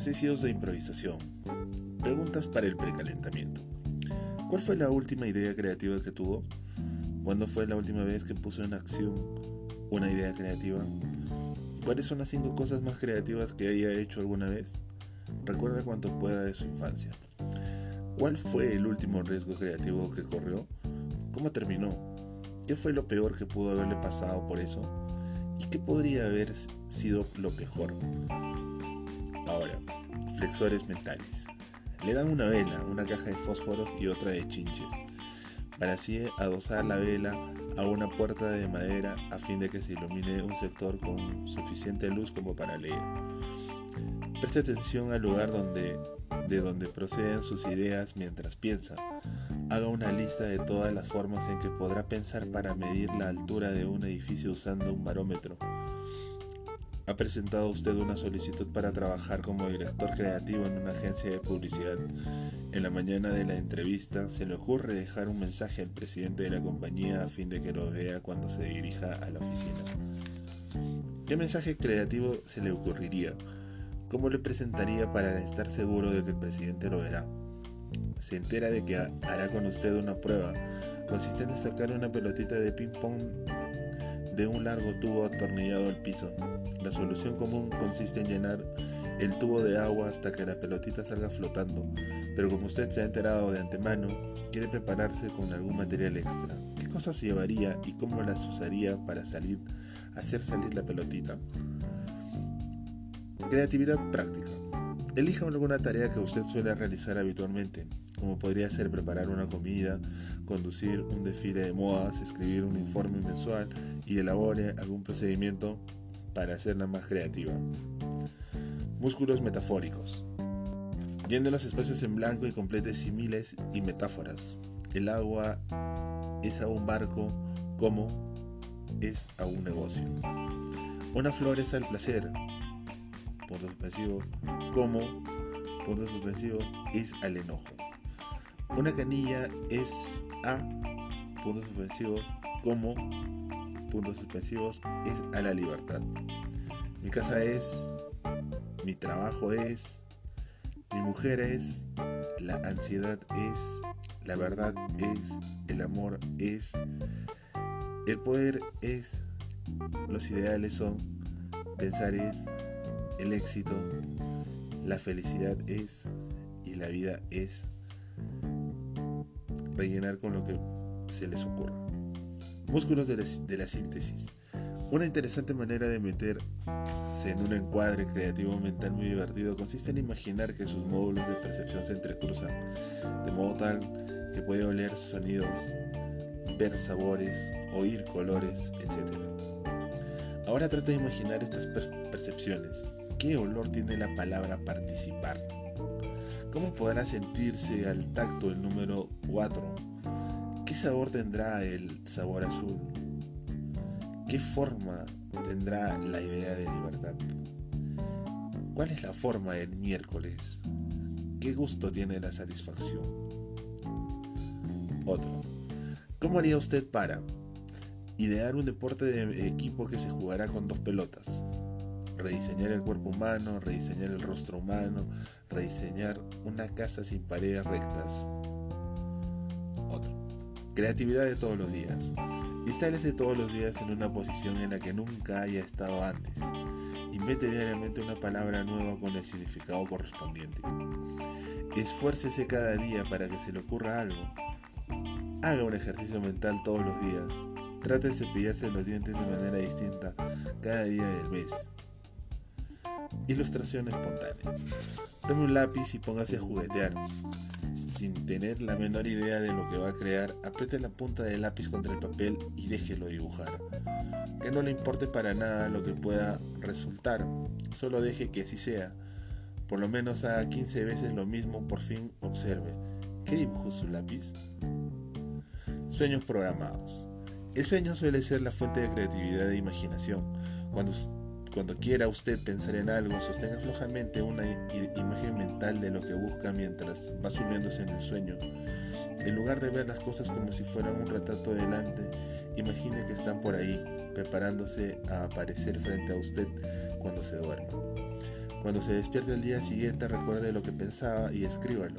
Ejercicios de improvisación. Preguntas para el precalentamiento. ¿Cuál fue la última idea creativa que tuvo? ¿Cuándo fue la última vez que puso en acción una idea creativa? ¿Cuáles son las cinco cosas más creativas que haya hecho alguna vez? Recuerda cuanto pueda de su infancia. ¿Cuál fue el último riesgo creativo que corrió? ¿Cómo terminó? ¿Qué fue lo peor que pudo haberle pasado por eso? ¿Y qué podría haber sido lo mejor? Ahora, flexores mentales. Le dan una vela, una caja de fósforos y otra de chinches, para así adosar la vela a una puerta de madera a fin de que se ilumine un sector con suficiente luz como para leer. Preste atención al lugar de donde proceden sus ideas mientras piensa. Haga una lista de todas las formas en que podrá pensar para medir la altura de un edificio usando un barómetro. ¿Ha presentado usted una solicitud para trabajar como director creativo en una agencia de publicidad? En la mañana de la entrevista se le ocurre dejar un mensaje al presidente de la compañía a fin de que lo vea cuando se dirija a la oficina. ¿Qué mensaje creativo se le ocurriría? ¿Cómo le presentaría para estar seguro de que el presidente lo verá? Se entera de que hará con usted una prueba consistente en sacar una pelotita de ping-pong de un largo tubo atornillado al piso. La solución común consiste en llenar el tubo de agua hasta que la pelotita salga flotando, pero como usted se ha enterado de antemano, quiere prepararse con algún material extra. ¿Qué cosas llevaría y cómo las usaría para salir, hacer salir la pelotita? Creatividad práctica. Elija alguna tarea que usted suele realizar habitualmente, como podría ser preparar una comida, conducir un desfile de modas, escribir un informe mensual y elabore algún procedimiento para hacerla más creativa. Músculos metafóricos. Llene los espacios en blanco y complete similes y metáforas. El agua es a un barco como es a un negocio. Una flor es al placer, puntos suspensivos, como, puntos suspensivos, es al enojo. Una canilla es a, puntos suspensivos, como, puntos suspensivos, es a la libertad. Mi casa es, mi trabajo es, mi mujer es, la ansiedad es, la verdad es, el amor es, el poder es, los ideales son, pensar es, el éxito, la felicidad es y la vida es rellenar con lo que se les ocurra. Músculos de la, síntesis. Una interesante manera de meterse en un encuadre creativo mental muy divertido consiste en imaginar que sus módulos de percepción se entrecruzan, de modo tal que puede oler sonidos, ver sabores, oír colores, etc. Ahora trata de imaginar estas percepciones, ¿Qué olor tiene la palabra participar? ¿Cómo podrá sentirse al tacto el número 4? ¿Qué sabor tendrá el sabor azul? ¿Qué forma tendrá la idea de libertad? ¿Cuál es la forma del miércoles? ¿Qué gusto tiene la satisfacción? Otro. ¿Cómo haría usted para idear un deporte de equipo que se jugará con dos pelotas? Rediseñar el cuerpo humano, rediseñar el rostro humano, rediseñar una casa sin paredes rectas. Otro. Creatividad de todos los días. Instálese todos los días en una posición en la que nunca haya estado antes. Invente diariamente una palabra nueva con el significado correspondiente. Esfuércese cada día para que se le ocurra algo. Haga un ejercicio mental todos los días. Trate de cepillarse los dientes de manera distinta cada día del mes. Ilustración espontánea. Tome un lápiz y póngase a juguetear. Sin tener la menor idea de lo que va a crear, apriete la punta del lápiz contra el papel y déjelo dibujar. Que no le importe para nada lo que pueda resultar, solo deje que así sea. Por lo menos haga 15 veces lo mismo, por fin observe. ¿Qué dibujó su lápiz? Sueños programados. El sueño suele ser la fuente de creatividad e imaginación. Cuando cuando quiera usted pensar en algo, sostenga flojamente una imagen mental de lo que busca mientras va sumiéndose en el sueño. En lugar de ver las cosas como si fueran un retrato delante, imagine que están por ahí, preparándose a aparecer frente a usted cuando se duerma. Cuando se despierte el día siguiente recuerde lo que pensaba y escríbalo.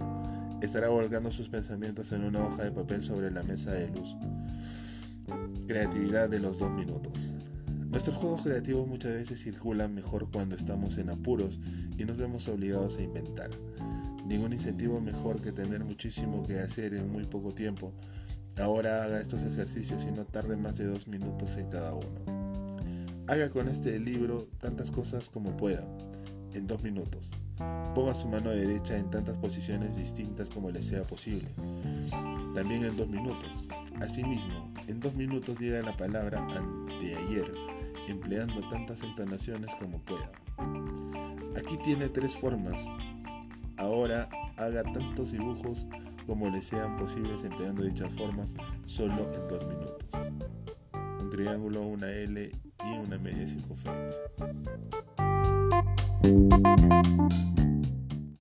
Estará volcando sus pensamientos en una hoja de papel sobre la mesa de luz. Creatividad de los dos minutos. Nuestros juegos creativos muchas veces circulan mejor cuando estamos en apuros y nos vemos obligados a inventar. Ningún incentivo mejor que tener muchísimo que hacer en muy poco tiempo. Ahora haga estos ejercicios y no tarde más de dos minutos en cada uno. Haga con este libro tantas cosas como pueda en dos minutos. Ponga su mano derecha en tantas posiciones distintas como le sea posible. También en dos minutos. Asimismo, en dos minutos diga la palabra anteayer, empleando tantas entonaciones como pueda. Aquí tiene tres formas. Ahora haga tantos dibujos como le sean posibles empleando dichas formas solo en dos minutos. Un triángulo, una L y una media circunferencia.